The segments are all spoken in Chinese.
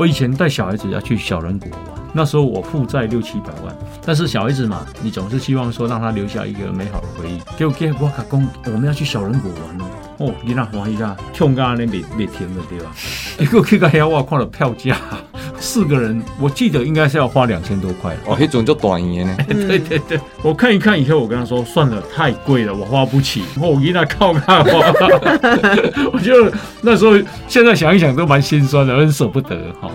我以前带小孩子要去小人国玩，那时候我负债六七百万，但是小孩子嘛，你总是希望说让他留下一个美好的回忆。结果给我卡公，我们要去小人国玩哦。哦，你那欢喜啦，跳咖那没没停的对吧？结果去个遐我看了票价，四个人我记得应该是要花两千多块。哦，那种就短言呢。对对对，我看一看以后，我跟他说算了，太贵了，我花不起。我给他靠看我，我就那时候现在想一想都蛮心酸的，很舍不得哈。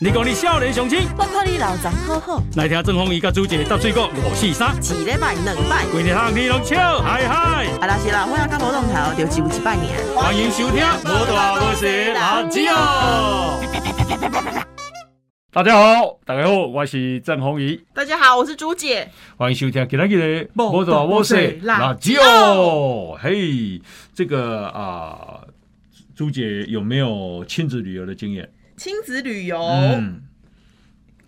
你讲你少年雄心，我看你老张好好。来听郑鸿仪甲朱姐搭水果五四三，一礼拜两摆，规日通你拢笑嗨嗨。啊，那是啦，我要甲无动头，就只有一百年。欢迎收听《无大无小垃圾哦》。大家好，大家好，我是郑鸿仪。大家好，我是朱姐。欢迎收听今天的《无大无小垃圾哦》。嘿，这个啊，朱姐有没有亲子旅游的经验？亲子旅游，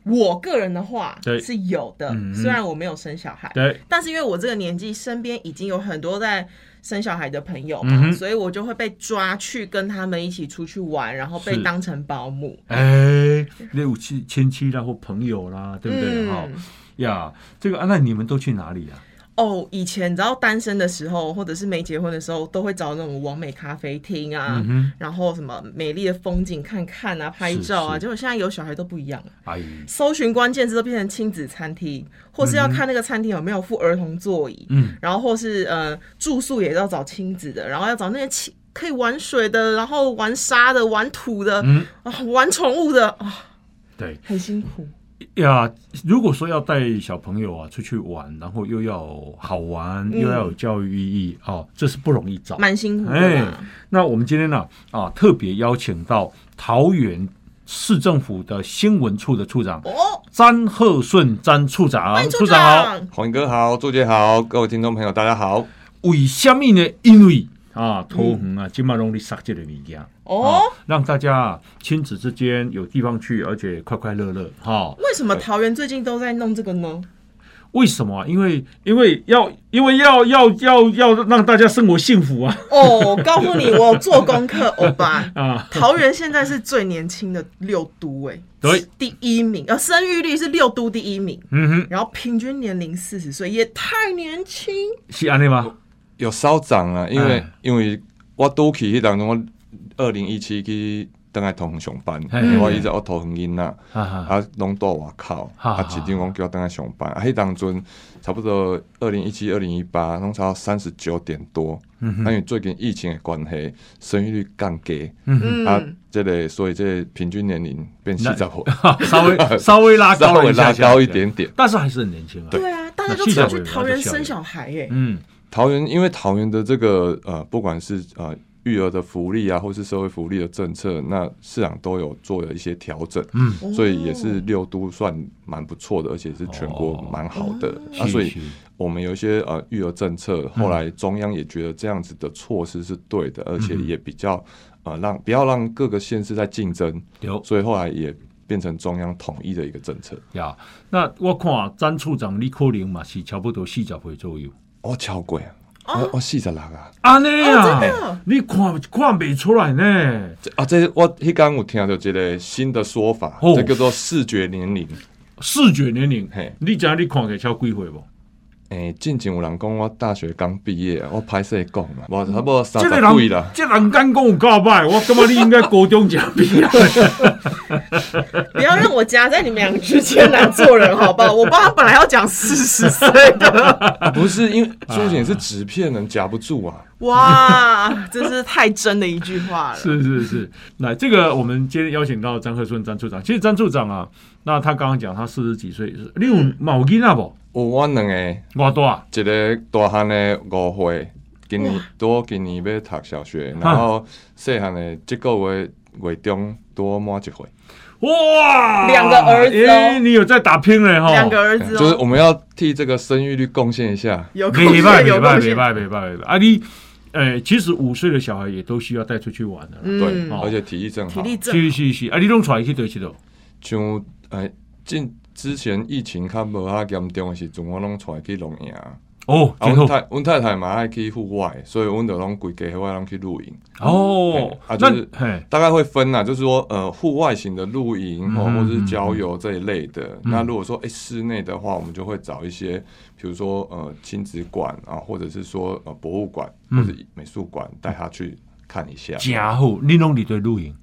我个人的话是有的。虽然我没有生小孩，对，但是因为我这个年纪，身边已经有很多在生小孩的朋友嘛，所以我就会被抓去跟他们一起出去玩，然后被当成保姆。哎，六七亲戚啦或朋友啦，对不对？哈呀，这个啊，那你们都去哪里呀？哦，以前你知道单身的时候，或者是没结婚的时候，都会找那种完美咖啡厅啊，然后什么美丽的风景看看啊，拍照啊。结果现在有小孩都不一样了，哎，搜寻关键字都变成亲子餐厅，或是要看那个餐厅有没有附儿童座椅，嗯，然后或是呃住宿也要找亲子的，然后要找那些亲可以玩水的，然后玩沙的，玩土的，嗯啊，玩宠物的啊，对，很辛苦。呀，如果说要带小朋友啊出去玩，然后又要好玩，又要有教育意义，哦，这是不容易找，蛮辛苦的。哎，那我们今天呢啊，特别邀请到桃园市政府的新闻处的处长哦，詹鹤顺詹处长，处长好，黄哥好，朱姐好，各位听众朋友大家好。为什么呢？因为啊，桃红啊，金马龙的杀这的物件。哦，让大家亲子之间有地方去，而且快快乐乐哈。为什么桃园最近都在弄这个呢？为什么？因为因为要因为要要要要让大家生活幸福啊！哦，告诉你，我做功课，欧巴 啊，桃园现在是最年轻的六都，哎，对，第一名，呃，生育率是六都第一名，嗯哼，然后平均年龄四十岁，也太年轻，是安利吗？有稍涨啊，因为因为我都去当中。我二零一七去等来同上班，我一直我头很晕呐，啊，拢到外口，啊，市长讲叫我等来上班，啊，迄当阵差不多二零一七、二零一八，拢差三十九点多，嗯因为最近疫情的关系，生育率降低，嗯啊，这个所以这平均年龄变四十岁，稍微 稍微拉高，稍微拉高一点点，但是还是很年轻啊。对啊，大家都想去桃园生小孩耶。嗯，桃园因为桃园的这个呃，不管是呃。育儿的福利啊，或是社会福利的政策，那市长都有做了一些调整，嗯，所以也是六都算蛮不错的，而且是全国蛮好的。那所以我们有一些呃育儿政策，后来中央也觉得这样子的措施是对的，而且也比较呃让不要让各个县市在竞争，有，所以后来也变成中央统一的一个政策。呀，那我看张处长你可能嘛是差不多四十岁左右，哦，超过啊。我我四十六啊！安尼啊，你看看不出来呢？啊，这我迄刚有听到一个新的说法，这叫做视觉年龄。视觉年龄，嘿，你知你看起来超几岁不？诶，进前有人讲我大学刚毕业，我拍摄讲嘛，我差不多三十岁啦。这人敢讲有告白，我感觉你应该高中就毕业。不要让我夹在你们两个之间来做人，好不好？我爸本来要讲四十岁的，不是因为朱姐是纸片人夹不住啊。哇，真是太真的一句话了。是是是，那这个我们今天邀请到张鹤顺张处长，其实张处长啊，那他刚刚讲他四十几岁，你有毛巾啊不？有我两个，我多啊，一个大汉的五岁，今年多今年要读小学，然后细汉的这个月月中多满一岁。哇，两个儿子哦，你有在打拼嘞哈？两个儿子，就是我们要替这个生育率贡献一下。有没拜没拜没拜没拜没拜啊！你，诶，其实五岁的小孩也都需要带出去玩的，对，而且体力正好，体力正，是是是，啊，你拢出来去对去的，像诶进。之前疫情较无遐严重的时阵，我拢带去龙岩，哦，阮太阮太太嘛爱去户外，所以阮就拢规家户外拢去露营。哦，啊，就是大概会分呐，就是说呃，户外型的露营或或者是郊游这一类的。那如果说哎室内的话，我们就会找一些，比如说呃亲子馆啊，或者是说呃博物馆或者美术馆，带他去看一下。家好，你弄你对露营，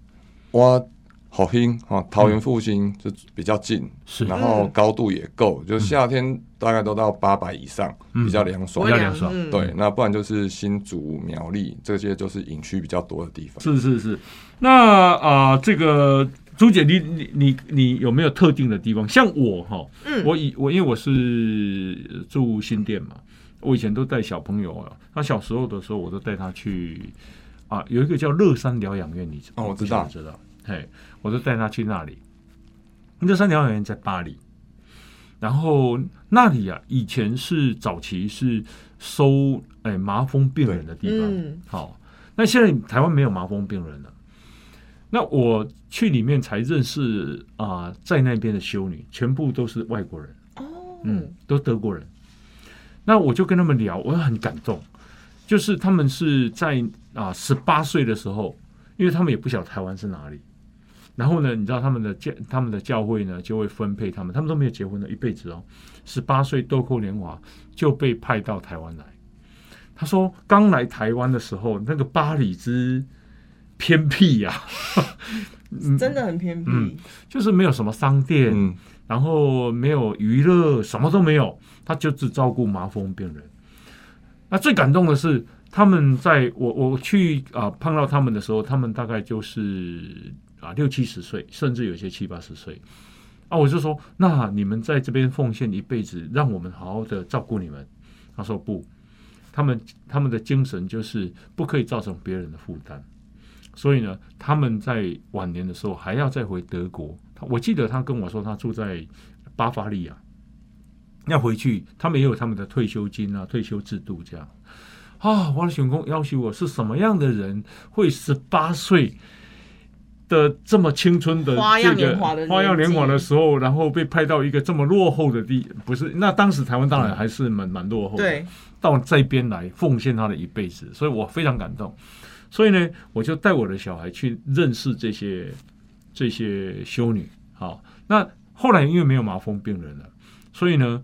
我。好兴啊！桃园复兴就比较近，是，然后高度也够，就夏天大概都到八百以上，比较凉爽，比较凉爽。对，那不然就是新竹苗栗这些就是营区比较多的地方。是是是。那啊，这个朱姐，你你你你有没有特定的地方？像我哈，我以我因为我是住新店嘛，我以前都带小朋友啊，他小时候的时候，我都带他去啊，有一个叫乐山疗养院，你哦，我知道，知道。嘿，我就带他去那里。乐山疗养院在巴黎，然后那里啊，以前是早期是收哎麻风病人的地方。好，那现在台湾没有麻风病人了。那我去里面才认识啊，在那边的修女全部都是外国人。哦，嗯，都德国人。那我就跟他们聊，我很感动，就是他们是在啊十八岁的时候，因为他们也不晓得台湾是哪里。然后呢，你知道他们的教他们的教会呢，就会分配他们，他们都没有结婚的一辈子哦，十八岁豆蔻年华就被派到台湾来。他说刚来台湾的时候，那个巴黎之偏僻呀，真的很偏僻，就是没有什么商店，然后没有娱乐，什么都没有，他就只照顾麻风病人。那最感动的是，他们在我我去啊碰到他们的时候，他们大概就是。啊，六七十岁，甚至有些七八十岁，啊，我就说，那你们在这边奉献一辈子，让我们好好的照顾你们。他说不，他们他们的精神就是不可以造成别人的负担，所以呢，他们在晚年的时候还要再回德国。我记得他跟我说，他住在巴伐利亚，要回去，他们也有他们的退休金啊，退休制度这样。啊，我的选工要求我是什么样的人会十八岁？的这么青春的花样年华的花样年华的时候，然后被派到一个这么落后的地，不是？那当时台湾当然还是蛮蛮落后的。对，到这边来奉献他的一辈子，所以我非常感动。所以呢，我就带我的小孩去认识这些这些修女。好，那后来因为没有麻风病人了，所以呢。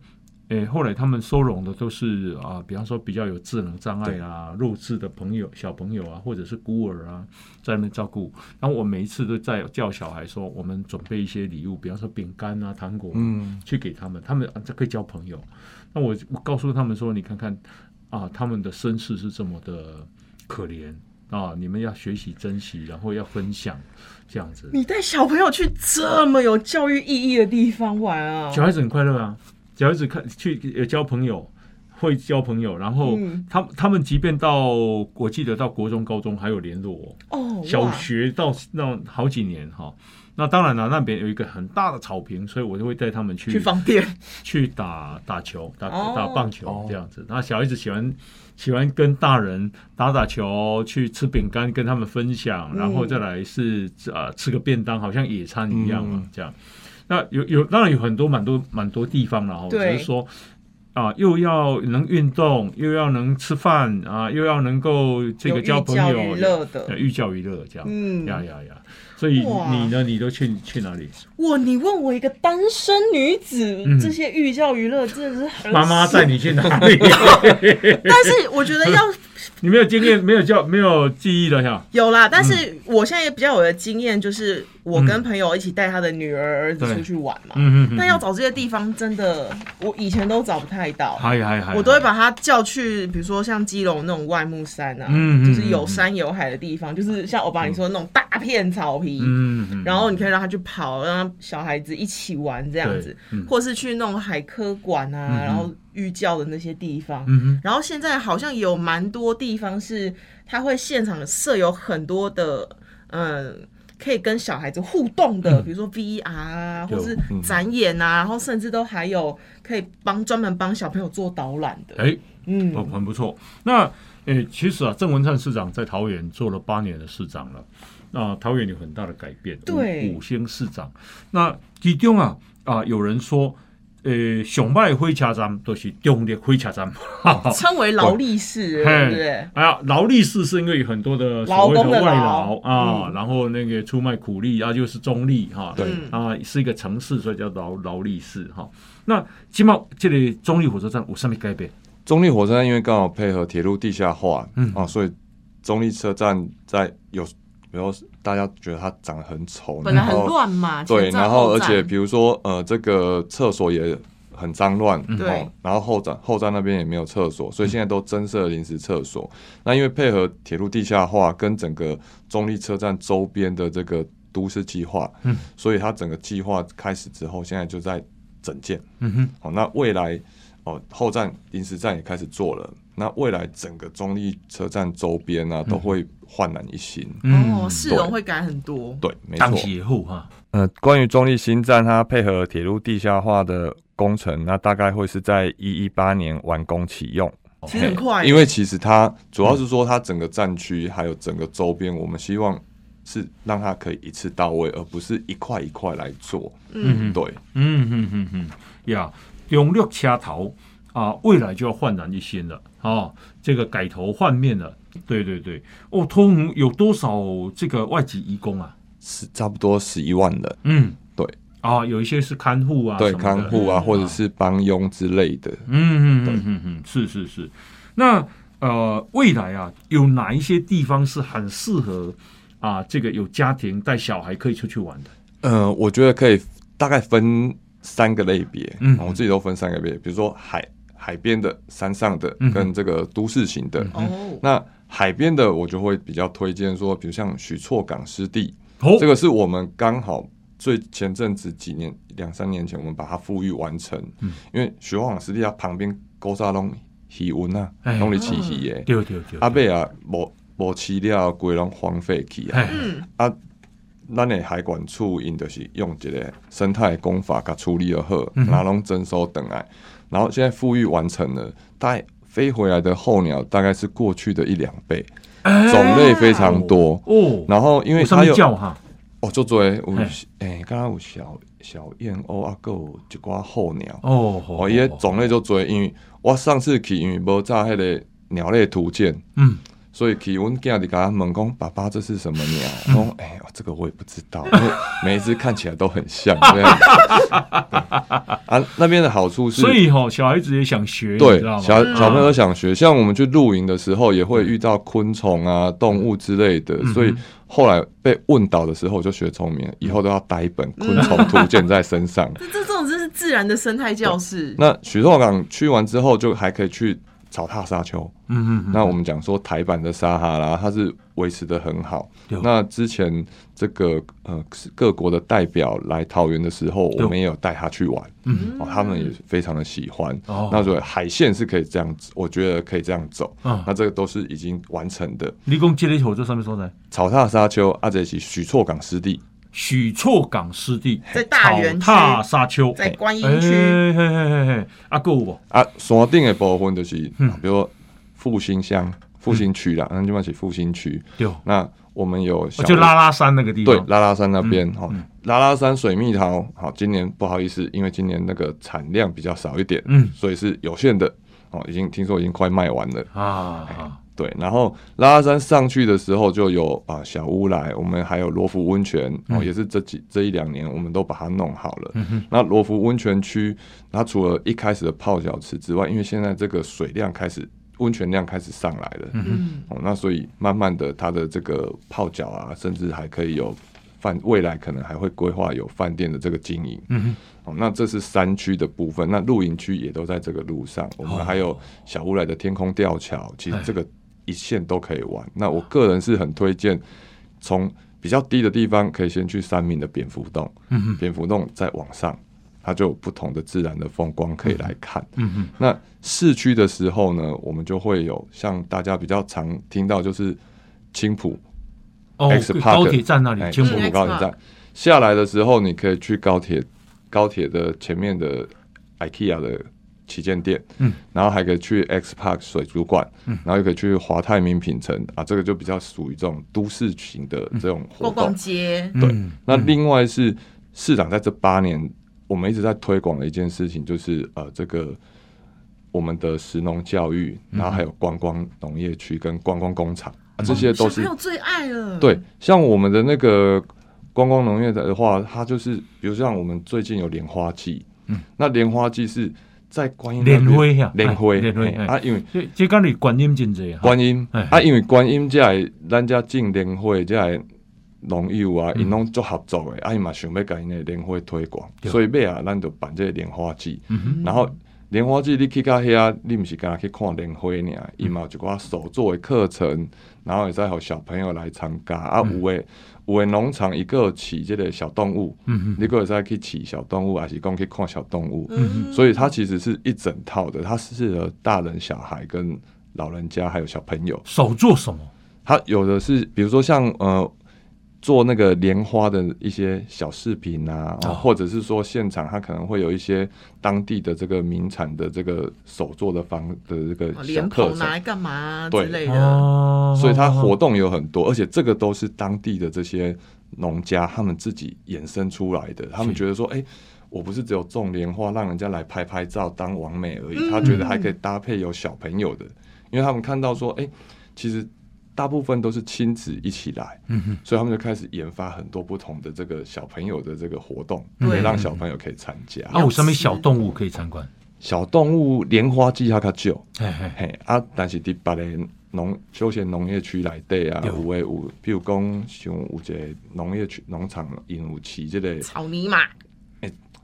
诶，后来他们收容的都是啊，比方说比较有智能障碍啊、弱智的朋友、小朋友啊，或者是孤儿啊，在那边照顾。然后我每一次都在叫小孩说，我们准备一些礼物，比方说饼干啊、糖果，嗯，去给他们，他们这可以交朋友。那我我告诉他们说，你看看啊，他们的身世是这么的可怜啊，你们要学习珍惜，然后要分享，这样子。你带小朋友去这么有教育意义的地方玩啊？小孩子很快乐啊。小孩子看去交朋友，会交朋友，然后他他们即便到我记得到国中、高中还有联络哦。小学到那好几年哈，那当然了，那边有一个很大的草坪，所以我就会带他们去去放电，去打打球、打打棒球这样子。那小孩子喜欢喜欢跟大人打打球，去吃饼干跟他们分享，然后再来是啊吃个便当，好像野餐一样嘛，这样。那有有当然有很多蛮多蛮多地方了哈，只是说啊，又要能运动，又要能吃饭啊，又要能够这个交朋友，娱乐的，寓教于乐这样，嗯呀呀呀。所以你呢？你都去去哪里？哇你问我一个单身女子，这些寓教于乐真的是妈妈带你去哪里？但是我觉得要你没有经验，没有教，没有记忆了哈。有啦，但是我现在也比较有的经验，就是我跟朋友一起带他的女儿儿子出去玩嘛。嗯嗯。但要找这些地方，真的我以前都找不太到。还还还，我都会把他叫去，比如说像基隆那种外木山啊，就是有山有海的地方，就是像我把你说那种大片草坪。嗯，然后你可以让他去跑，让小孩子一起玩这样子，或是去那种海科馆啊，然后寓教的那些地方。嗯然后现在好像有蛮多地方是他会现场设有很多的，嗯，可以跟小孩子互动的，比如说 VR 啊，或是展演啊，然后甚至都还有可以帮专门帮小朋友做导览的。哎，嗯，哦，很不错。那，诶，其实啊，郑文灿市长在桃园做了八年的市长了。那桃园有很大的改变，对五星市长。那其中啊啊，有人说，呃，上摆火车站都是中立火车站，称为劳力士，对不对？哎呀，劳力士是因为很多的所谓的外劳啊，然后那个出卖苦力啊，就是中立哈，对啊，是一个城市，所以叫劳劳力士哈。那起码这里中立火车站有什么改变？中立火车站因为刚好配合铁路地下化，嗯啊，所以中立车站在有。比如大家觉得它长得很丑，本来很乱嘛，对，然后而且比如说呃，这个厕所也很脏乱，对，然后后站后站那边也没有厕所，所以现在都增设临时厕所。那因为配合铁路地下化跟整个中立车站周边的这个都市计划，嗯，所以它整个计划开始之后，现在就在整建，嗯哼，好，那未来哦后站临时站也开始做了。那未来整个中立车站周边呢，都会焕然一新哦，市容会改很多。对，没错。铁户哈，呃，关于中立新站，它配合铁路地下化的工程，那大概会是在一一八年完工启用，其实很快。因为其实它主要是说，它整个站区还有整个周边，我们希望是让它可以一次到位，而不是一块一块来做。嗯，对，嗯嗯嗯嗯，呀，用六车头。啊，未来就要焕然一新了啊！这个改头换面了，对对对。哦，通有多少这个外籍移工啊？是差不多十一万人。嗯，对。啊，有一些是看护啊，对，看护啊，或者是帮佣之类的。嗯嗯嗯嗯嗯，是是是。那呃，未来啊，有哪一些地方是很适合啊？这个有家庭带小孩可以出去玩的？嗯，我觉得可以大概分三个类别。嗯，我自己都分三个类别，比如说海。海边的、山上的跟这个都市型的，那海边的我就会比较推荐说，比如像许厝港湿地，这个是我们刚好最前阵子几年两三年前我们把它富裕完成，嗯。因为许厝港湿地它旁边高沙拢气温啊，拢里起起耶，对对对，阿贝啊无无饲料，规拢荒废去啊，啊，咱的海管处因就是用一个生态工法甲处理了好，拿拢征收等来。然后现在富裕完成了，大概飞回来的候鸟大概是过去的一两倍，种类非常多。哦。然后因为它有哈，哦，就做诶，诶，刚刚有小小燕鸥啊，有一寡候鸟。哦，哦，伊种类就追，因为我上次去因为无炸迄个鸟类图鉴，嗯。所以，去阮囝弟甲他问讲：“爸爸，这是什么鸟？” 讲：“哎，这个我也不知道，因为 每一只看起来都很像。”啊，那边的好处是，所以哈，小孩子也想学，对，小小朋友想学。像我们去露营的时候，也会遇到昆虫啊、动物之类的，所以后来被问到的时候，我就学聪明，以后都要带一本昆虫图鉴在身上。这这种真是自然的生态教室。那许厝港去完之后，就还可以去。草踏沙丘，嗯嗯，那我们讲说台版的撒哈拉，它是维持的很好。那之前这个呃各国的代表来桃园的时候，我们也有带他去玩，嗯，哦，他们也非常的喜欢。哦，那所以海线是可以这样子，我觉得可以这样走。嗯，那这个都是已经完成的。你讲接力球这上面说的草踏沙丘，阿这是许厝港湿地。许厝港湿地在大园踏沙丘，在观音区。嘿嘿嘿嘿，啊够无？啊，山顶的部分就是，比如复兴乡、复兴区啦，那就嘛是复兴区。对。那我们有就拉拉山那个地方，对，拉拉山那边哈，拉拉山水蜜桃，好，今年不好意思，因为今年那个产量比较少一点，嗯，所以是有限的，哦，已经听说已经快卖完了啊。对，然后拉拉山上去的时候就有啊小屋来，我们还有罗浮温泉哦，也是这几这一两年我们都把它弄好了。那罗浮温泉区，它除了一开始的泡脚池之外，因为现在这个水量开始温泉量开始上来了，嗯哦，那所以慢慢的它的这个泡脚啊，甚至还可以有饭，未来可能还会规划有饭店的这个经营。哦，那这是山区的部分，那露营区也都在这个路上，我们还有小乌来的天空吊桥，其实这个。一线都可以玩。那我个人是很推荐，从比较低的地方可以先去三明的蝙蝠洞。嗯蝙蝠洞再往上，它就有不同的自然的风光可以来看。嗯那市区的时候呢，我们就会有像大家比较常听到就是青浦哦，高铁站那里，青浦高铁站下来的时候，你可以去高铁高铁的前面的 IKEA 的。旗舰店，嗯，然后还可以去 X Park 水族馆，嗯，然后又可以去华泰名品城啊，这个就比较属于这种都市型的这种活动。逛街，对。那另外是市长在这八年，我们一直在推广的一件事情，就是呃，这个我们的食农教育，然后还有观光农业区跟观光工厂啊，这些都是最爱了。对，像我们的那个观光农业的话，它就是比如像我们最近有莲花季，嗯，那莲花季是。在观音莲花呀，莲花啊，因为这这讲你观音真济啊，观音啊，因为观音这系咱家种莲花，这系农友啊，因拢做合作的，啊，伊嘛想要甲因的莲花推广，所以尾啊，咱就办这莲花季，然后莲花季你去到遐，你毋是干去看莲花尔，伊嘛有一寡手作的课程，然后会使互小朋友来参加。啊，有诶。有诶农场一个饲这个小动物，你可以再去饲小动物，还是讲去看小动物，所以它其实是一整套的，它适合大人、小孩跟老人家还有小朋友。手做什么？它有的是，比如说像呃。做那个莲花的一些小饰品啊，或者是说现场他可能会有一些当地的这个名产的这个手做的方的这个莲蓬，拿来干嘛之类的。所以它活动有很多，而且这个都是当地的这些农家他们自己衍生出来的。他们觉得说，哎，我不是只有种莲花让人家来拍拍照当完美而已，他觉得还可以搭配有小朋友的，因为他们看到说，哎，其实。大部分都是亲子一起来，所以他们就开始研发很多不同的这个小朋友的这个活动，对，让小朋友可以参加。啊，有什么小动物可以参观？小动物莲花季它较少，嘿嘿啊，但是伫别的农休闲农业区内底啊，有诶有，比如讲像有一个农业区农场引有饲这个草泥马。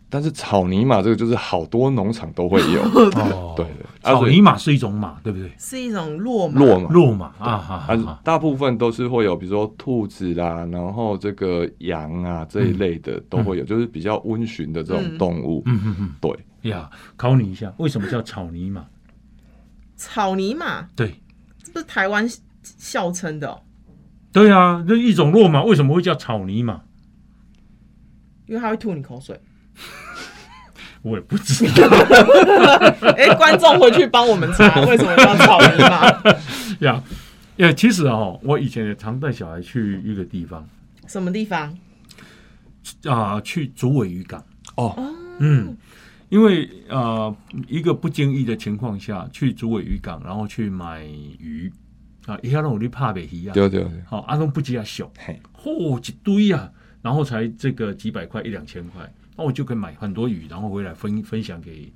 但是草泥马这个就是好多农场都会有，对 对，草泥马是一种马，对不对？是一种骆马，骆马，骆马啊，啊，大部分都是会有，比如说兔子啦，然后这个羊啊这一类的都会有，就是比较温驯的这种动物。嗯。嗯嗯，对。呀，考你一下，为什么叫草泥马？草泥马，对，这是台湾笑称的。对啊，那一种骆马为什么会叫草泥马？因为它会吐你口水。我也不知道。哎，观众回去帮我们查，为什么要草泥马？呀，呀，其实哦，我以前也常带小孩去一个地方。什么地方？啊，去竹尾渔港。哦，嗯，因为呃，一个不经意的情况下去竹尾渔港，然后去买鱼啊，一下让我去怕北鱼啊，对对对，好，阿东不急啊，小，嚯，一堆啊，然后才这个几百块，一两千块。那我就可以买很多鱼，然后回来分分享给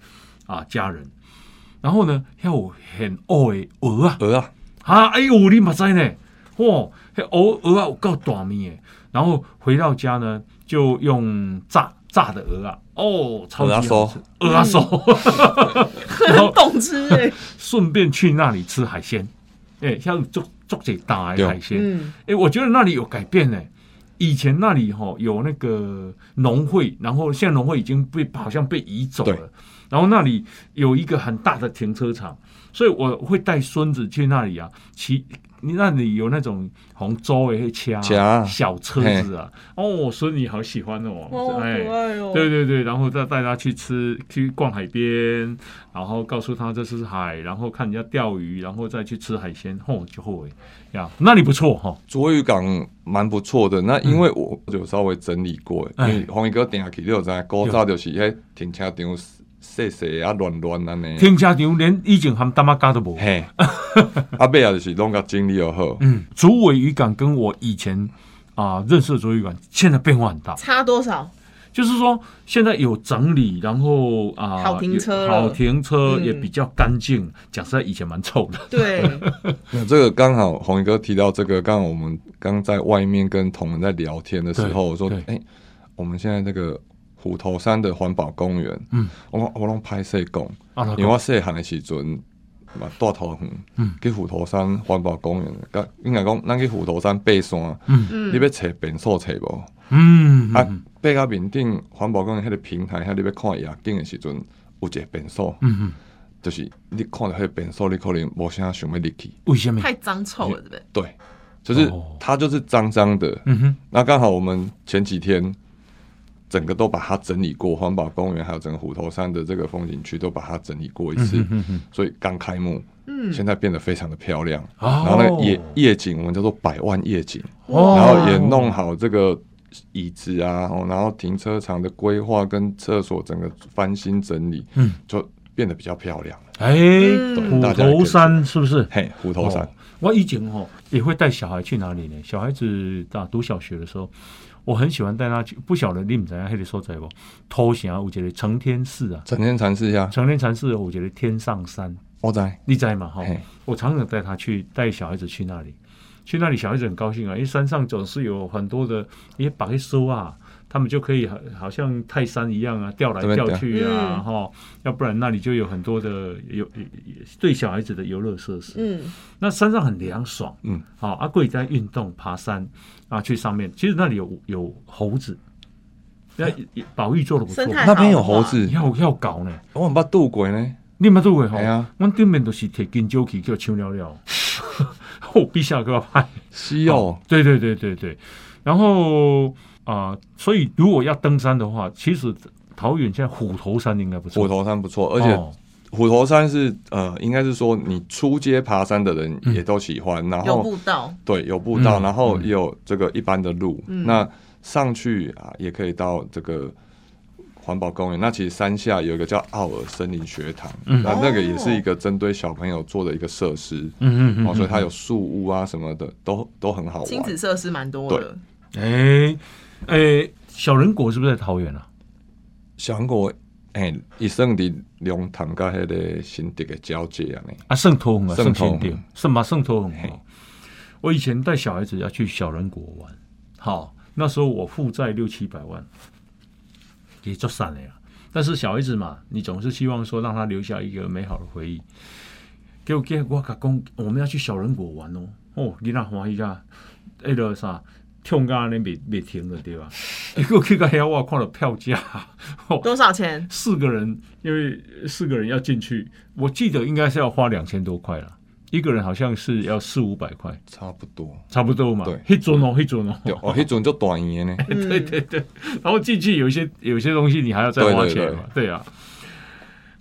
啊家人。然后呢，有很鹅的鹅啊，鹅啊，啊，哎呦，你妈在呢，哇，鹅鹅啊，有够大面诶。然后回到家呢，就用炸炸的鹅啊，哦，超级好吃，鹅啊，手，很懂吃诶。顺便去那里吃海鲜，哎，像做做这大海鲜，哎，我觉得那里有改变呢。以前那里哈有那个农会，然后现在农会已经被好像被移走了，然后那里有一个很大的停车场，所以我会带孙子去那里啊骑。你那里有那种红州也会掐小车子啊？哦，所以你好喜欢哦，好可爱哦！对对对，然后再带他去吃，去逛海边，然后告诉他这是海，然后看人家钓鱼，然后再去吃海鲜，哦，就会呀，那里不错哈，卓屿港蛮不错的。那因为我有稍微整理过，因为黄一哥点下去就在高早就是喺停车场。细细啊，乱乱安尼。停车场连以前含大妈家都无。嘿，阿贝也就是弄个经理又好。嗯，竹尾渔港跟我以前啊认识的竹尾渔港现在变化很大。差多少？就是说现在有整理，然后啊，好停车，好停车也比较干净。讲实在，以前蛮臭的。对。那这个刚好红衣哥提到这个，刚好我们刚在外面跟同仁在聊天的时候，我说：“哎，我们现在这个。”虎头山的环保公园，嗯，我我拢拍摄讲，因为我细汉的时阵嘛，大头远，嗯，去虎头山环保公园，甲应该讲，咱去虎头山爬山，嗯，你要找便所找无？嗯，啊，爬到面顶环保公园迄个平台，遐你要看夜景的时阵，有一个便所，嗯嗯，就是你看到迄个便所，你可能无啥想要入去，为什么？太脏臭了，对不对？对，就是它就是脏脏的，嗯哼。那刚好我们前几天。整个都把它整理过，环保公园还有整个虎头山的这个风景区都把它整理过一次，所以刚开幕，嗯，现在变得非常的漂亮。然后那个夜夜景，我们叫做百万夜景，然后也弄好这个椅子啊，然后停车场的规划跟厕所整个翻新整理，嗯，就变得比较漂亮了。哎，虎头山是不是？嘿，虎头山。我以前哦也会带小孩去哪里呢？小孩子大读小学的时候，我很喜欢带他去。不晓得你们怎样，还得说在不？偷闲，我觉得成天寺啊，成天禅寺呀，成天禅寺，我觉得天上山，我在，你在嘛？哈，我常常带他去，带小孩子去那里。去那里，小孩子很高兴啊，因为山上总是有很多的一些白收啊，他们就可以好好像泰山一样啊，吊来吊去啊，哈，要不然那里就有很多的有对小孩子的游乐设施。嗯，那山上很凉爽。嗯，好，阿贵在运动爬山啊，去上面，其实那里有有猴子，那保育做的不错。那边有猴子，要要搞呢。我很怕渡鬼呢，你们渡鬼哈？啊，我对面都是铁金酒器叫秋尿尿。哦，陛下要拍。西哦，对对对对对，然后啊，所以如果要登山的话，其实桃园现在虎头山应该不错，虎头山不错，而且虎头山是呃，应该是说你出街爬山的人也都喜欢，然后有步道，对，有步道，然后也有这个一般的路，那上去啊，也可以到这个。环保公园，那其实山下有一个叫奥尔森林学堂，那那个也是一个针对小朋友做的一个设施，嗯嗯嗯，所以它有树屋啊什么的，都都很好玩，亲子设施蛮多的。哎哎，小人国是不是在桃园啊？小人国哎，一生的龙潭跟那个新竹的交界啊，呢啊，圣托啊，圣托圣马圣托很好。我以前带小孩子要去小人国玩，好，那时候我负债六七百万。也就散了呀，但是小孩子嘛，你总是希望说让他留下一个美好的回忆。给我给我讲，我们要去小人国玩哦，哦，你那欢喜噶，那个啥，跳杆那没没停了对吧？一个去个遐，我看了票价，多少钱？四个人，因为四个人要进去，我记得应该是要花两千多块了。一个人好像是要四五百块，差不多，差不多嘛。对，黑准哦，黑准哦。哦，黑准就短年呢。对对对，然后进去有一些有些东西你还要再花钱嘛。对啊，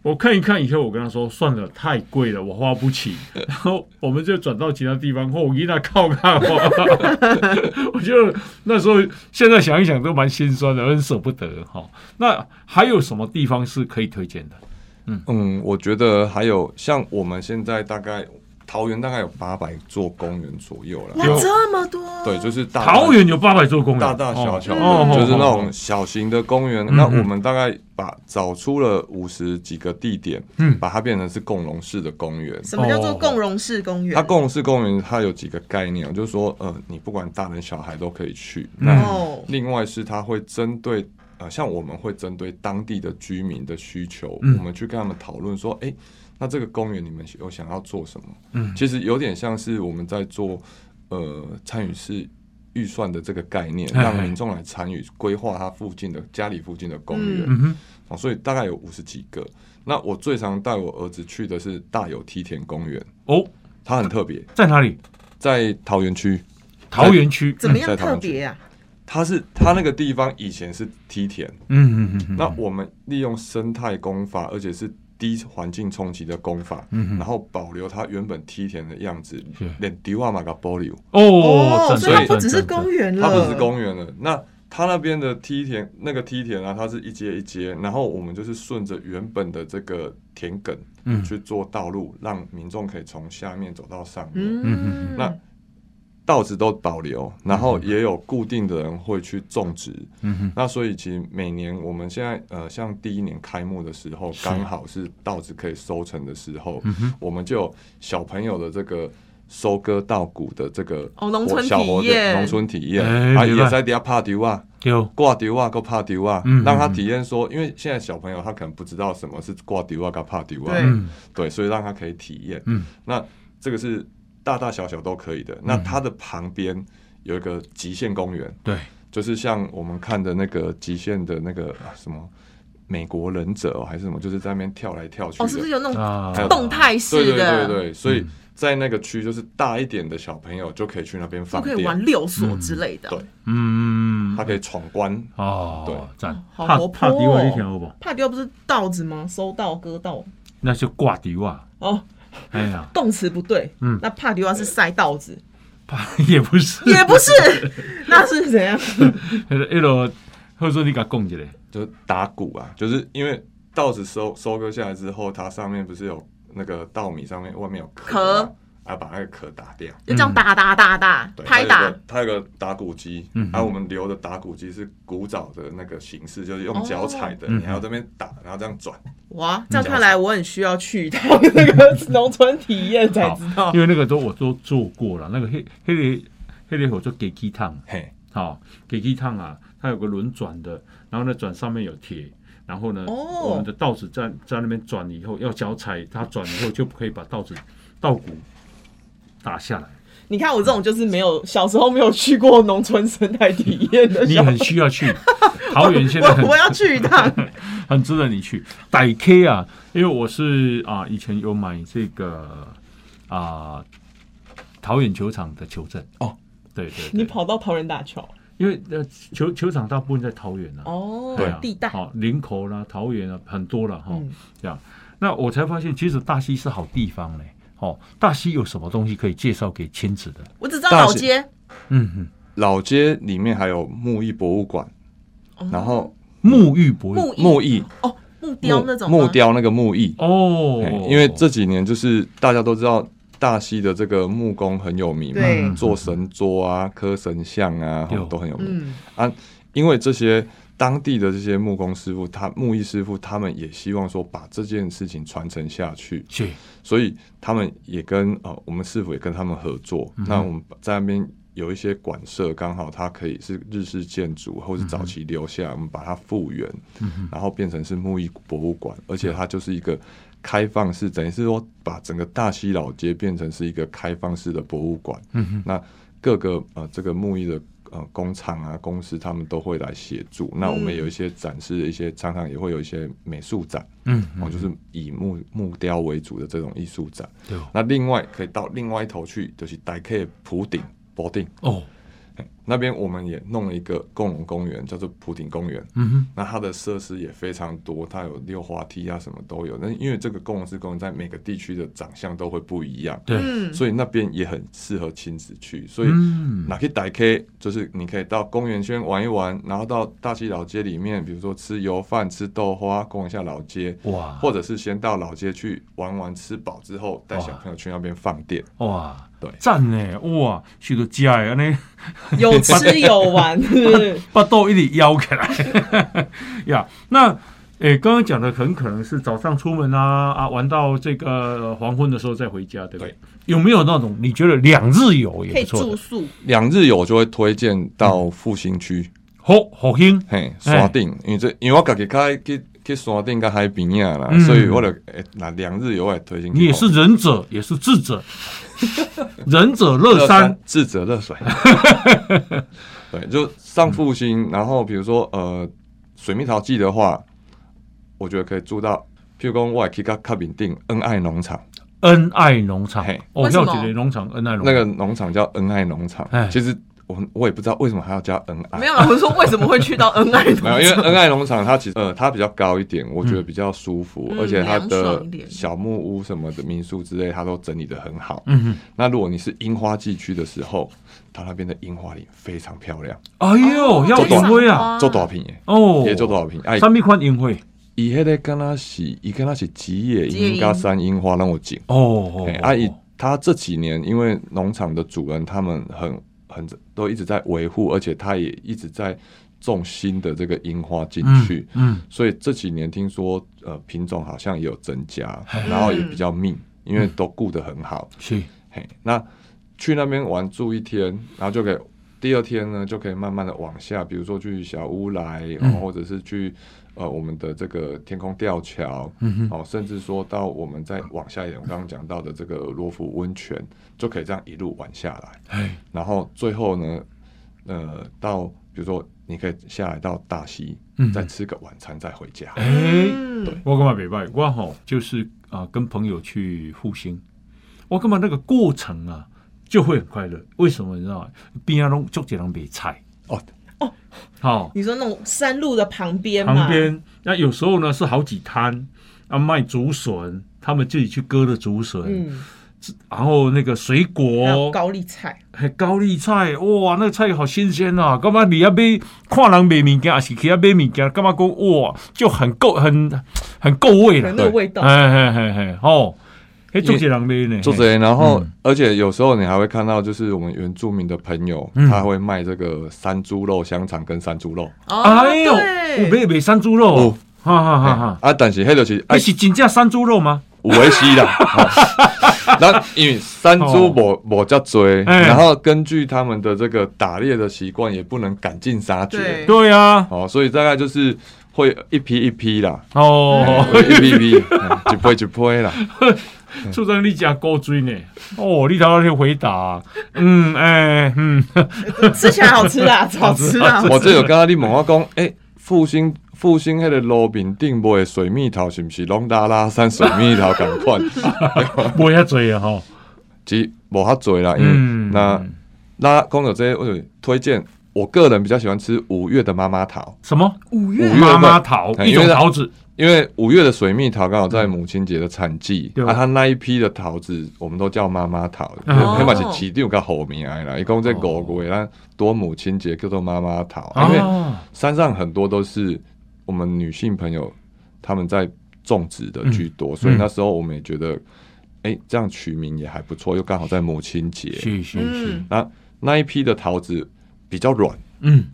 我看一看以后，我跟他说算了，太贵了，我花不起。然后我们就转到其他地方，或我给他靠看。我就那时候现在想一想都蛮心酸的，很舍不得哈。那还有什么地方是可以推荐的？嗯嗯，我觉得还有像我们现在大概。桃园大概有八百座公园左右了，有这么多？对，就是桃园有八百座公园，大大小小的，就是那种小型的公园。那我们大概把找出了五十几个地点，嗯，把它变成是共融式的公园。什么叫做共融式公园？它共融式公园它有几个概念，就是说，呃，你不管大人小孩都可以去。那另外是它会针对呃，像我们会针对当地的居民的需求，我们去跟他们讨论说，哎。那这个公园你们有想要做什么？嗯，其实有点像是我们在做呃参与式预算的这个概念，让民众来参与规划他附近的家里附近的公园。嗯哼，所以大概有五十几个。那我最常带我儿子去的是大有梯田公园。哦，它很特别，在哪里？在桃园区。桃园区怎么样特别啊？它是它那个地方以前是梯田。嗯嗯嗯。那我们利用生态工法，而且是。低环境冲击的工法，然后保留它原本梯田的样子，连迪瓦马个保留。哦，所以它不只是公园了，它不是公园了。那它那边的梯田，那个梯田啊，它是一阶一阶，然后我们就是顺着原本的这个田埂去做道路，让民众可以从下面走到上面。那稻子都保留，然后也有固定的人会去种植。嗯哼，那所以其实每年我们现在呃，像第一年开幕的时候，刚好是稻子可以收成的时候，我们就小朋友的这个收割稻谷的这个哦，农村体验，农村体验，啊，也在底下怕丢啊，有。挂丢啊，够怕丢啊，让他体验说，因为现在小朋友他可能不知道什么是挂丢啊，跟怕丢啊，对，所以让他可以体验。嗯，那这个是。大大小小都可以的。那它的旁边有一个极限公园，对，就是像我们看的那个极限的那个什么美国忍者还是什么，就是在那边跳来跳去。哦，是不是有那种动态式的？对对对对。所以在那个区，就是大一点的小朋友就可以去那边放，可以玩六索之类的。对，嗯，他可以闯关哦。对，赞。好活泼哦。怕丢不是稻子吗？收稻割稻，那是挂迪瓦。哦。哎呀，动词不对。嗯，那帕迪瓦是塞稻子。也不是，也不是，那是怎样？一 路或者说你给他供起来，就打鼓啊，就是因为稻子收收割下来之后，它上面不是有那个稻米上面外面有壳。啊，把那个壳打掉，就这样打打打打拍打。它有个打鼓机，嗯，而我们留的打鼓机是古早的那个形式，就是用脚踩的，你还要这边打，然后这样转。哇，这样看来我很需要去一趟那个 农村体验才知道。因为那个都我都做过了，那个黑黑的黑的火做给鸡烫，嘿，好给鸡烫啊，它有个轮转的，然后呢转上面有铁，然后呢，我们的稻子在在那边转以后，要脚踩它转以后就不可以把稻子稻谷。打下来，你看我这种就是没有小时候没有去过农村生态体验的，你很需要去。桃园。现在我要去一趟，很值得你去。傣 K 啊，因为我是啊，以前有买这个啊桃园球场的球证。哦，对对，你跑到桃园打球，因为呃球球场大部分在桃园啊，哦，对啊，地大，好林口啦、桃园啊，很多了哈，这样，那我才发现其实大溪是好地方嘞。哦，大溪有什么东西可以介绍给亲子的？我只知道老街，嗯哼，老街里面还有木艺博物馆，然后木艺博物木艺。哦，木雕那种木雕那个木艺。哦，因为这几年就是大家都知道大溪的这个木工很有名嘛，做神桌啊、刻神像啊，都很有名。啊，因为这些。当地的这些木工师傅，他木艺师傅，他们也希望说把这件事情传承下去，是，所以他们也跟呃我们师傅也跟他们合作。那我们在那边有一些馆舍，刚好它可以是日式建筑，或是早期留下，我们把它复原，然后变成是木艺博物馆，而且它就是一个开放式，等于是说把整个大溪老街变成是一个开放式的博物馆。嗯那各个呃这个木艺的。呃，工厂啊，公司他们都会来协助。那我们有一些展示的一些，常常也会有一些美术展，嗯，哦，就是以木木雕为主的这种艺术展。对。那另外可以到另外一头去，就是大以普顶博顶哦。那边我们也弄了一个共荣公园，叫做普顶公园。嗯哼，那它的设施也非常多，它有溜滑梯啊，什么都有。那因为这个共荣式公园在每个地区的长相都会不一样，对，所以那边也很适合亲子去。所以，哪可以打开，就是你可以到公园先玩一玩，然后到大溪老街里面，比如说吃油饭、吃豆花，逛一下老街，哇，或者是先到老街去玩玩，吃饱之后带小朋友去那边放电，哇。赞呢，哇，许多家呀，那有吃有玩，把豆 一直摇起来 呀。那诶，刚刚讲的很可能是早上出门啊啊，玩到这个黄昏的时候再回家，对不对？有没有那种你觉得两日游也可以住宿？两日游就会推荐到复兴区，好好兴嘿，刷定，因为这因为我自己开去去刷定跟海边呀啦，所以我的诶那两日游也推荐。你也是仁者，也是智者。仁者乐山，智者乐水。对，就上复兴，然后比如说呃，水蜜桃季的话，我觉得可以住到，譬如讲我可以卡卡饼定恩爱农场，恩爱农场，我，要几个农场？恩爱农那个农场叫恩爱农场，其实。我我也不知道为什么还要加恩爱，没有，我说为什么会去到恩爱农场？没有，因为恩爱农场它其实呃它比较高一点，我觉得比较舒服，而且它的小木屋什么的民宿之类，它都整理的很好。嗯哼，那如果你是樱花季区的时候，它那边的樱花林非常漂亮。哎呦，要樱花啊，做多少瓶？哦，也做多少瓶？哎，三米宽樱花，伊迄个跟他是，伊跟他是吉野樱加山樱花那么景哦。阿姨，他这几年因为农场的主人他们很。很都一直在维护，而且他也一直在种新的这个樱花进去，嗯，所以这几年听说呃品种好像也有增加，然后也比较密，因为都顾得很好，是。嘿。那去那边玩住一天，然后就可以第二天呢就可以慢慢的往下，比如说去小屋来，或者是去。呃，我们的这个天空吊桥，哦，甚至说到我们再往下一点，我刚刚讲到的这个罗浮温泉，就可以这样一路玩下来。然后最后呢，呃，到比如说你可以下来到大溪，再吃个晚餐再回家。哎，对，我干嘛别拜？我好就是啊，跟朋友去复兴，我干嘛那个过程啊就会很快乐？为什么你知道吗？边上弄做几样别菜哦。好，你说那种山路的旁边旁边那有时候呢是好几摊啊卖竹笋，他们自己去割的竹笋，嗯。然后那个水果，高丽菜，还高丽菜，哇，那个菜好新鲜啊！干嘛你要买看人买物件，还是其他买物件？干嘛讲哇，就很够，很很够味了，那个味道，嘿嘿嘿嘿，哦，哎，做这人买呢，做这，然后而且有时候你还会看到，就是我们原住民的朋友，他会卖这个山猪肉香肠跟山猪肉，哎呦，买买山猪肉，哈哈哈哈，啊，但是迄就是，那是真正山猪肉吗？维西的，那因为山猪我我叫追，然后根据他们的这个打猎的习惯，也不能赶尽杀绝，对。呀，哦，所以大概就是会一批一批啦，哦，一批一批，一批一批啦。出生你家高追呢？哦，你头那回答，嗯，哎，嗯，吃起来好吃啊，好吃啊。我这有刚刚你问我讲，哎，复兴。复兴迄个路面顶卖的水蜜桃是毋是拢拉拉山水蜜桃同款？无遐济啊吼，其实无遐济啦。嗯，那那讲到这，我推荐我个人比较喜欢吃五月的妈妈桃。什么？五月妈妈桃？一种桃子。因为五月的水蜜桃刚好在母亲节的产季，啊，它那一批的桃子我们都叫妈妈桃，起码是起定有个好名来了。一共在狗国，那多母亲节叫做妈妈桃，因为山上很多都是。我们女性朋友他们在种植的居多，所以那时候我们也觉得，哎，这样取名也还不错，又刚好在母亲节。是是是。那那一批的桃子比较软，嗯，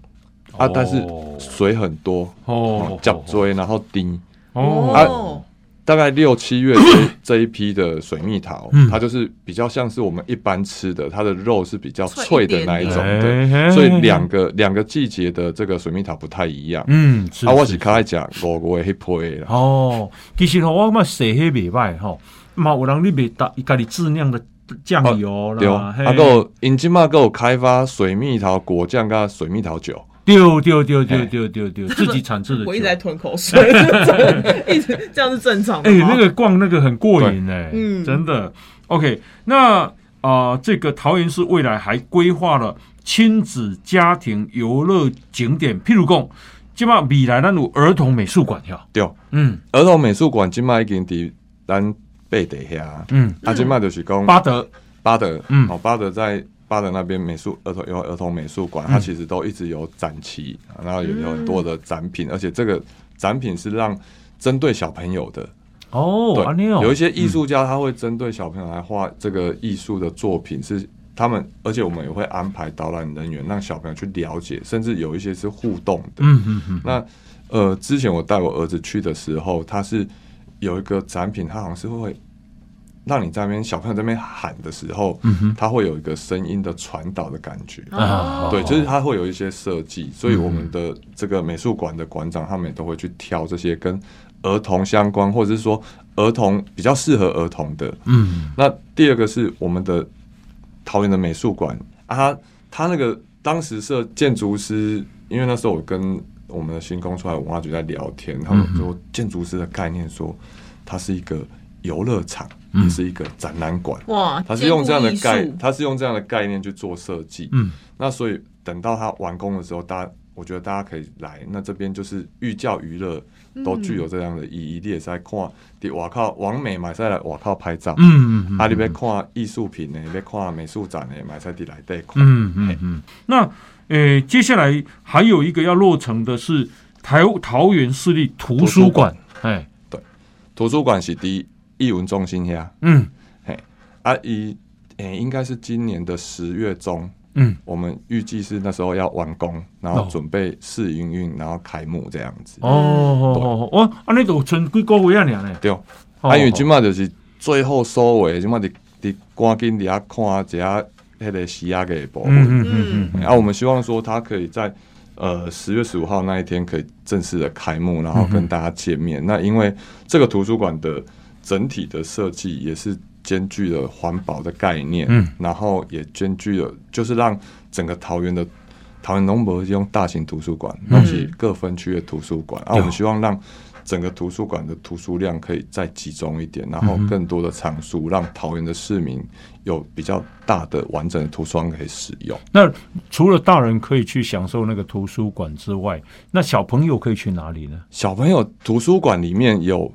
啊，但是水很多哦，脚锥然后丁哦。啊大概六七月这一 批的水蜜桃，它就是比较像是我们一般吃的，它的肉是比较脆的那一种的，所以两个两个季节的这个水蜜桃不太一样。嗯，啊，我是开讲我我会配啦。哦，其实我嘛写黑袂歹吼，嘛有人你袂打家己质量的酱油啦，啊，个因今嘛有开发水蜜桃果酱跟水蜜桃酒。丢丢丢丢丢丢丢，自己产制的。我一直在吞口水，一直 这样是正常的。哎，那个逛那个很过瘾哎，嗯，真的。OK，那啊，这个桃园市未来还规划了亲子家庭游乐景点，譬如讲，今嘛未来那有儿童美术馆呀，对，嗯，儿童美术馆今嘛已经伫咱背地下，嗯，啊，今嘛就是讲巴德，巴德，嗯，哦，巴德在。巴德那边美术儿童有儿童美术馆，它其实都一直有展期，然后有有很多的展品，而且这个展品是让针对小朋友的哦。对，有一些艺术家他会针对小朋友来画这个艺术的作品，是他们，而且我们也会安排导览人员让小朋友去了解，甚至有一些是互动的。嗯嗯嗯。那呃，之前我带我儿子去的时候，他是有一个展品，它好像是会。让你在那边小朋友在那边喊的时候，它会有一个声音的传导的感觉。对，就是它会有一些设计，所以我们的这个美术馆的馆长他们也都会去挑这些跟儿童相关，或者是说儿童比较适合儿童的。嗯，那第二个是我们的桃园的美术馆啊，它那个当时设建筑师，因为那时候我跟我们的新工出来文化局在聊天，他们说建筑师的概念说它是一个游乐场。也是一个展览馆哇，它是用这样的概，它是用这样的概念去做设计。嗯，那所以等到它完工的时候，大家我觉得大家可以来。那这边就是寓教于乐，都具有这样的意义。你也在看，我靠，完美买下来，我靠拍照。嗯嗯，啊，你别看艺术品呢，别看美术展呢，买在地来贷款。嗯嗯嗯。那呃，接下来还有一个要落成的是台桃园市立图书馆。哎，对，图书馆是第一。艺文中心呀，嗯，嘿，啊，一，诶，应该是今年的十月中，嗯，我们预计是那时候要完工，然后准备试营运，然后开幕这样子。哦哦哦，啊，那都存几个月啊？呢？对，啊，因为今嘛就是最后收尾，今嘛得得赶紧底下看一下那个西亚给保护。嗯嗯嗯，然后我们希望说，他可以在呃十月十五号那一天可以正式的开幕，然后跟大家见面。那因为这个图书馆的。整体的设计也是兼具了环保的概念，嗯，然后也兼具了，就是让整个桃园的桃园农博用大型图书馆，弄起各分区的图书馆，啊，我们希望让整个图书馆的图书量可以再集中一点，然后更多的藏书，让桃园的市民有比较大的完整的图书馆可以使用。那除了大人可以去享受那个图书馆之外，那小朋友可以去哪里呢？小朋友图书馆里面有。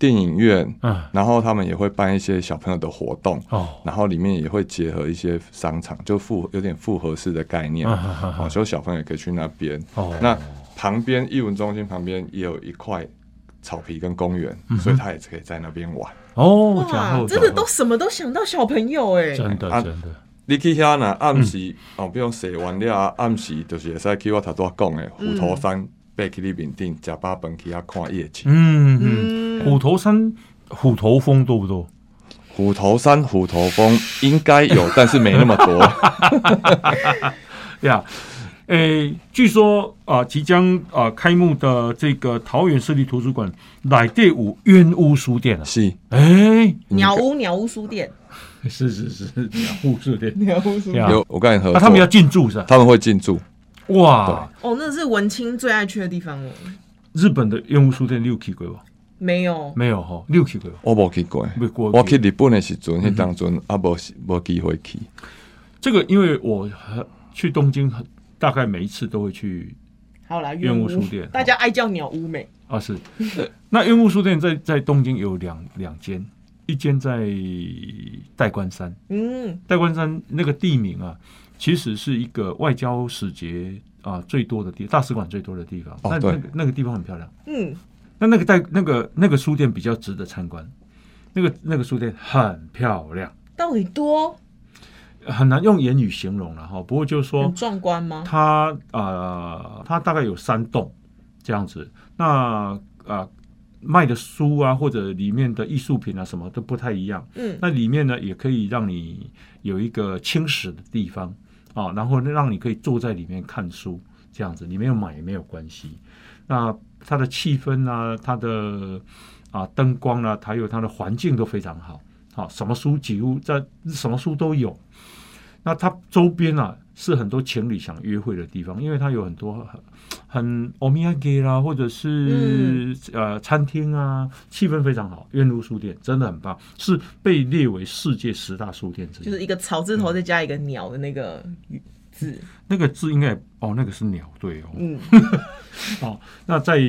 电影院，嗯，然后他们也会办一些小朋友的活动，哦，然后里面也会结合一些商场，就复有点复合式的概念，啊，所以小朋友也可以去那边。哦，那旁边艺文中心旁边也有一块草皮跟公园，所以他也可以在那边玩。哦，哇，真的都什么都想到小朋友哎，真的真的。你去遐呢，暗时哦，比如洗完了暗时就是会使去我头拄讲的虎头山。背去你面顶，食饱饭去遐看夜景。嗯嗯，虎头山虎头峰多不多？虎头山虎头峰应该有，但是没那么多。呀，诶，据说啊，即将啊开幕的这个桃园市立图书馆乃第五冤屋书店是，诶，鸟屋鸟屋书店，是是是鸟屋书店，鸟屋书店。有我跟你合作，他们要进驻是吧？他们会进驻。哇！哦，那是文青最爱去的地方哦。日本的冤屋书店，你有去过吗？没有，没有哈，你有去过？我冇去过，我去日本的时阵，迄当中啊，无无机会去。这个，因为我去东京，大概每一次都会去。好啦，院屋书店，大家爱叫鸟屋美啊。是，那院屋书店在在东京有两两间，一间在代官山。嗯，代官山那个地名啊。其实是一个外交使节啊最多的地，大使馆最多的地方。那那个那个地方很漂亮。嗯，那那个代那个那个书店比较值得参观。那个那个书店很漂亮。到底多？很难用言语形容了哈。不过就是说，壮观吗？它啊，它大概有三栋这样子。那啊，卖的书啊，或者里面的艺术品啊，什么都不太一样。嗯，那里面呢，也可以让你有一个清史的地方。啊，然后让你可以坐在里面看书，这样子你没有买也没有关系。那它的气氛啊，它的啊灯光啊，还有它的环境都非常好。好，什么书几乎在什么书都有。那它周边啊是很多情侣想约会的地方，因为它有很多很欧米茄啦，或者是呃餐厅啊，气氛非常好。院路书店真的很棒，是被列为世界十大书店之一。就是一个草字头再加一个鸟的那个字，那个字应该哦，那个是鸟对哦。嗯，好，那在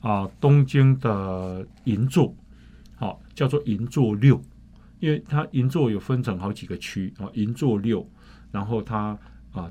啊东京的银座，好叫做银座六，因为它银座有分成好几个区啊，银座六。然后它啊，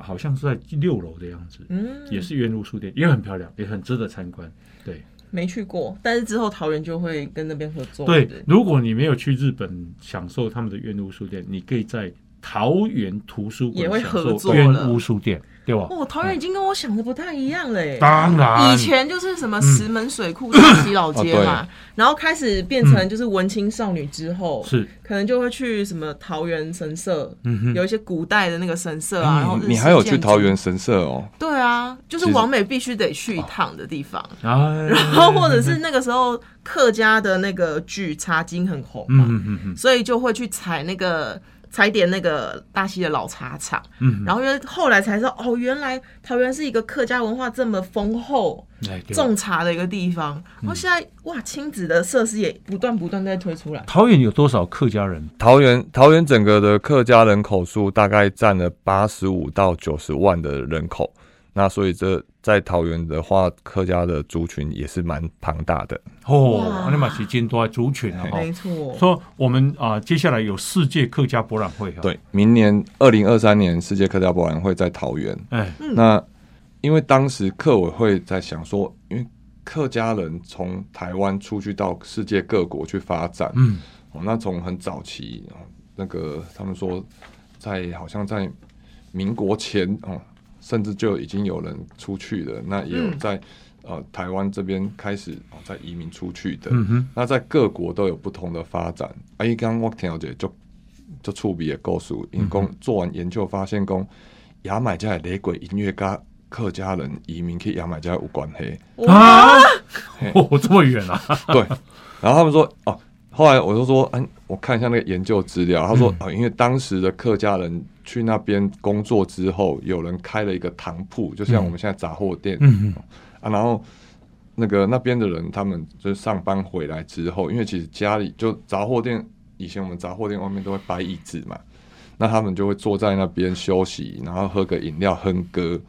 好像是在六楼的样子，嗯，也是原路书店，也很漂亮，也很值得参观。对，没去过，但是之后桃园就会跟那边合作。对，如果你没有去日本享受他们的原路书店，你可以在桃园图书馆也会合作了屋书店。对吧？哦，桃园已经跟我想的不太一样了。当然，以前就是什么石门水库、大溪老街嘛，然后开始变成就是文青少女之后，是可能就会去什么桃园神社，有一些古代的那个神社啊。然后你还有去桃园神社哦？对啊，就是王美必须得去一趟的地方。然后或者是那个时候客家的那个剧《茶经》很红嘛，所以就会去采那个。踩点那个大溪的老茶厂，嗯，然后因为后来才知道，哦，原来桃园是一个客家文化这么丰厚、种茶的一个地方。然后现在哇，亲子的设施也不断不断在推出来。桃园有多少客家人？桃园桃园整个的客家人口数大概占了八十五到九十万的人口。那所以这在桃园的话，客家的族群也是蛮庞大的哦。那么是金多族群啊，没错。说我们啊，接下来有世界客家博览会，对，明年二零二三年世界客家博览会在桃园。哎，那因为当时客委会在想说，因为客家人从台湾出去到世界各国去发展，嗯，哦，那从很早期，那个他们说，在好像在民国前哦。甚至就已经有人出去了，那也有在呃台湾这边开始哦在移民出去的。那在各国都有不同的发展。啊，刚刚我听到这就就触笔的告诉，因公做完研究发现，公牙买加的雷鬼音乐家客家人移民去牙买加有关系啊？哦，这么远啊？对。然后他们说哦，后来我就说，嗯，我看一下那个研究资料。他说啊，因为当时的客家人。去那边工作之后，有人开了一个糖铺，就像我们现在杂货店嗯嗯啊。然后那个那边的人，他们就上班回来之后，因为其实家里就杂货店，以前我们杂货店外面都会摆椅子嘛，那他们就会坐在那边休息，然后喝个饮料、哼歌。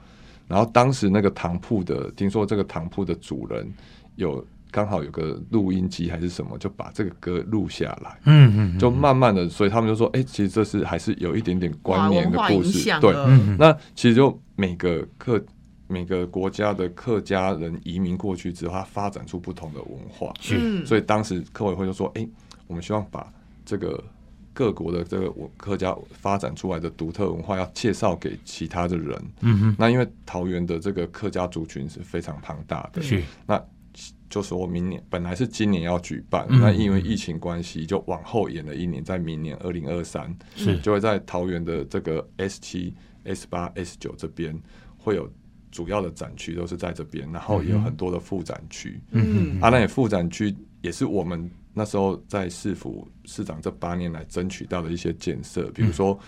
然后当时那个糖铺的，听说这个糖铺的主人有刚好有个录音机还是什么，就把这个歌录下来。嗯嗯，就慢慢的，所以他们就说，哎，其实这是还是有一点点关联的故事。对，那其实就每个客每个国家的客家人移民过去之后，他发展出不同的文化。嗯，所以当时客委会就说，哎，我们希望把这个。各国的这个客家发展出来的独特文化，要介绍给其他的人。嗯哼，那因为桃园的这个客家族群是非常庞大的，是那就说明年本来是今年要举办，那因为疫情关系就往后延了一年，在明年二零二三是。就会在桃园的这个 S 七、S 八、S 九这边会有主要的展区都是在这边，然后也有很多的副展区。嗯嗯，啊，那也副展区也是我们。那时候在市府市长这八年来争取到的一些建设，比如说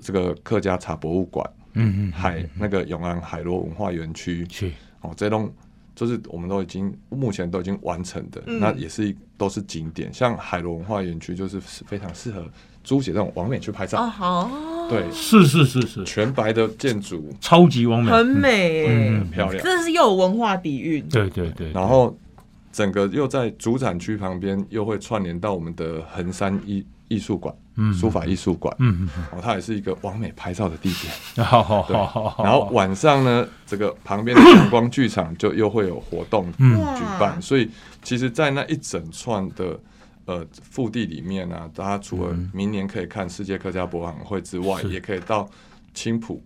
这个客家茶博物馆，嗯嗯，海那个永安海螺文化园区，是。哦，这栋就是我们都已经目前都已经完成的，那也是都是景点。像海螺文化园区就是非常适合租写这种完美去拍照，哦好，对，是是是是，全白的建筑，超级完美，很美，嗯很漂亮，真的是又有文化底蕴，对对对，然后。整个又在主展区旁边，又会串联到我们的横山艺艺术馆、书法艺术馆。嗯嗯，哦，它也是一个完美拍照的地点。好好好。然后晚上呢，这个旁边的阳光剧场就又会有活动举办。所以，其实，在那一整串的呃腹地里面呢，大家除了明年可以看世界客家博览会之外，也可以到青浦。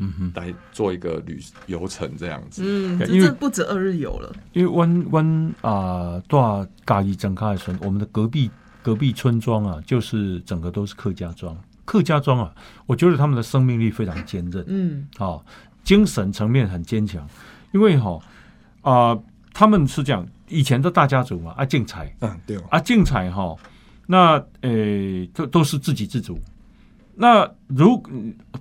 嗯哼，来做一个旅游程这样子，嗯，因为不止二日游了。因为湾湾啊，大咖喱整开村，我们的隔壁隔壁村庄啊，就是整个都是客家庄。客家庄啊，我觉得他们的生命力非常坚韧，嗯，好，精神层面很坚强。因为哈啊，他们是这样，以前的大家族嘛，啊，竞彩，嗯，对，啊，竞彩哈，那呃，都都是自给自足。那如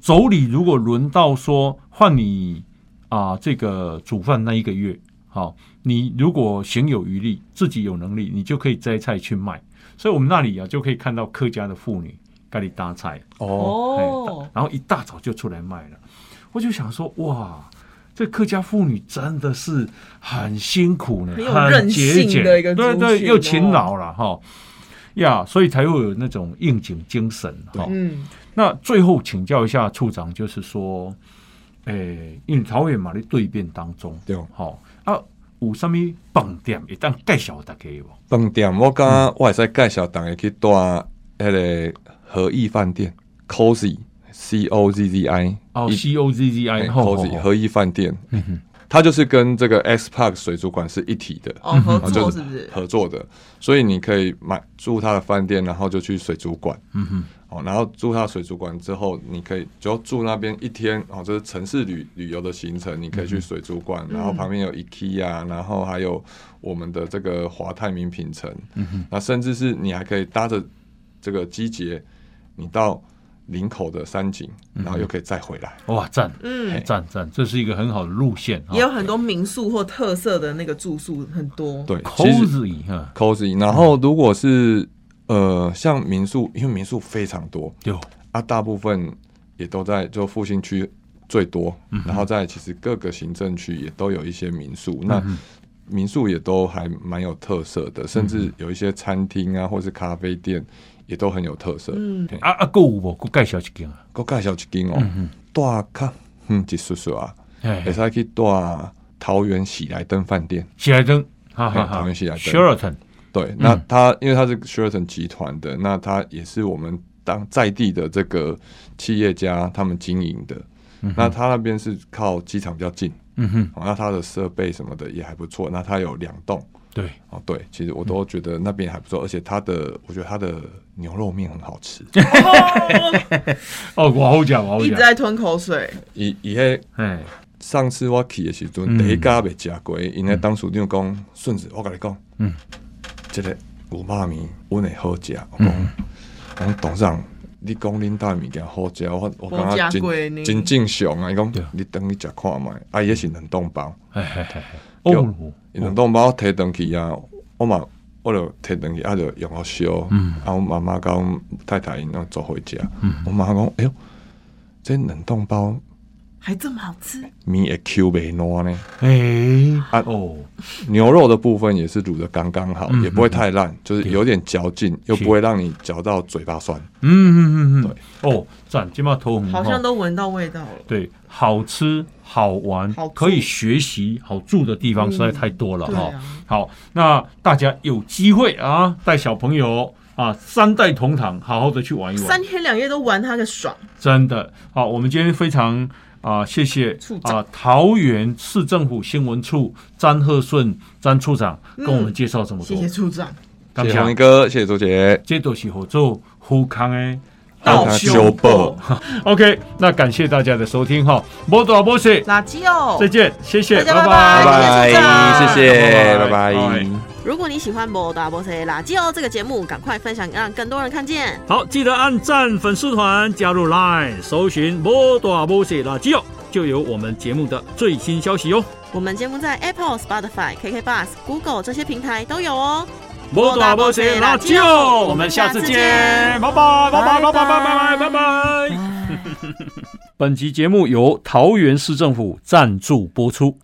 妯娌如果轮到说换你啊，这个煮饭那一个月，好，你如果行有余力，自己有能力，你就可以摘菜去卖。所以我们那里啊，就可以看到客家的妇女给你搭菜。哦，然后一大早就出来卖了。我就想说，哇，这客家妇女真的是很辛苦呢，很节俭。的一个，对对，又勤劳了哈。呀，所以才会有那种应景精神哈。嗯。那最后请教一下处长，就是说，诶，因为桃园嘛的对变当中，对，好啊，有啥物饭店一旦介绍大家无？饭店我刚刚我会使介绍大家去住迄个和义饭店，Cozy，C O Z Z I，哦，C O Z Z I，Cozy 和义饭店。它就是跟这个 X Park 水族馆是一体的，哦，合作是不是？合作的，所以你可以买住它的饭店，然后就去水族馆，嗯哼，哦，然后住它水族馆之后，你可以就住那边一天，哦，这是城市旅旅游的行程，你可以去水族馆，然后旁边有 IKEA，然后还有我们的这个华泰名品城，嗯哼，那甚至是你还可以搭着这个机捷，你到。林口的山景，然后又可以再回来，哇，赞，嗯，赞赞，这是一个很好的路线。也有很多民宿或特色的那个住宿，很多。对，cozy 哈，cozy。然后如果是呃，像民宿，因为民宿非常多，有啊，大部分也都在就复兴区最多，然后在其实各个行政区也都有一些民宿，那民宿也都还蛮有特色的，甚至有一些餐厅啊，或是咖啡店。也都很有特色。嗯，啊啊，购物不？介绍一间啊，够介绍一间哦。大卡，嗯，一叔叔啊，会使去大桃园喜来登饭店。喜来登，哈哈，桃园喜来登。Sheraton，对，那他因为他是 Sheraton 集团的，那他也是我们当在地的这个企业家他们经营的。那他那边是靠机场比较近，嗯哼，那他的设备什么的也还不错。那他有两栋。对。哦，对，其实我都觉得那边还不错，而且它的，我觉得它的牛肉面很好吃。哦，我好讲，我好讲，一直在吞口水。以以嘿，哎，上次我去的时阵，第一家未食过，因为当属长讲顺子，我跟你讲，嗯，这个五妈咪我会好食。我讲，讲董事长，你讲恁家物件好食，我我感觉真真正常啊。伊讲，你等你食看嘛，啊，也是冷冻包。哦。冷冻包提登去啊，我嘛我就提登去，啊就用好烧，啊我妈妈跟太太因做回家，我妈讲，哎呦，这冷冻包还这么好吃，米也 Q 贝糯呢。哎啊哦，牛肉的部分也是卤的刚刚好，也不会太烂，就是有点嚼劲，又不会让你嚼到嘴巴酸。嗯嗯嗯嗯，对哦，赞，今麦头好像都闻到味道了。对，好吃好玩，可以学习好住的地方实在太多了哈。好，那大家有机会啊，带小朋友。啊，三代同堂，好好的去玩一玩，三天两夜都玩他个爽。真的，好，我们今天非常啊，谢谢啊，桃园市政府新闻处詹鹤顺詹处长跟我们介绍这么多，谢谢处长，谢。谢哥，谢谢周杰，这都是合作互康的道修报。OK，那感谢大家的收听哈，摩多波西垃圾哦，再见，谢谢，拜拜，拜拜，谢谢，拜拜。如果你喜欢《摩多波塞垃圾哦》这个节目，赶快分享，让更多人看见。好，记得按赞粉丝团，加入 Line，搜寻《摩多波塞垃圾哦》，就有我们节目的最新消息哦。我们节目在 Apple、Spotify、KK Bus、Google 这些平台都有哦。摩大波塞垃圾哦，我们下次见，拜拜拜拜拜拜拜拜拜拜。本集节目由桃园市政府赞助播出。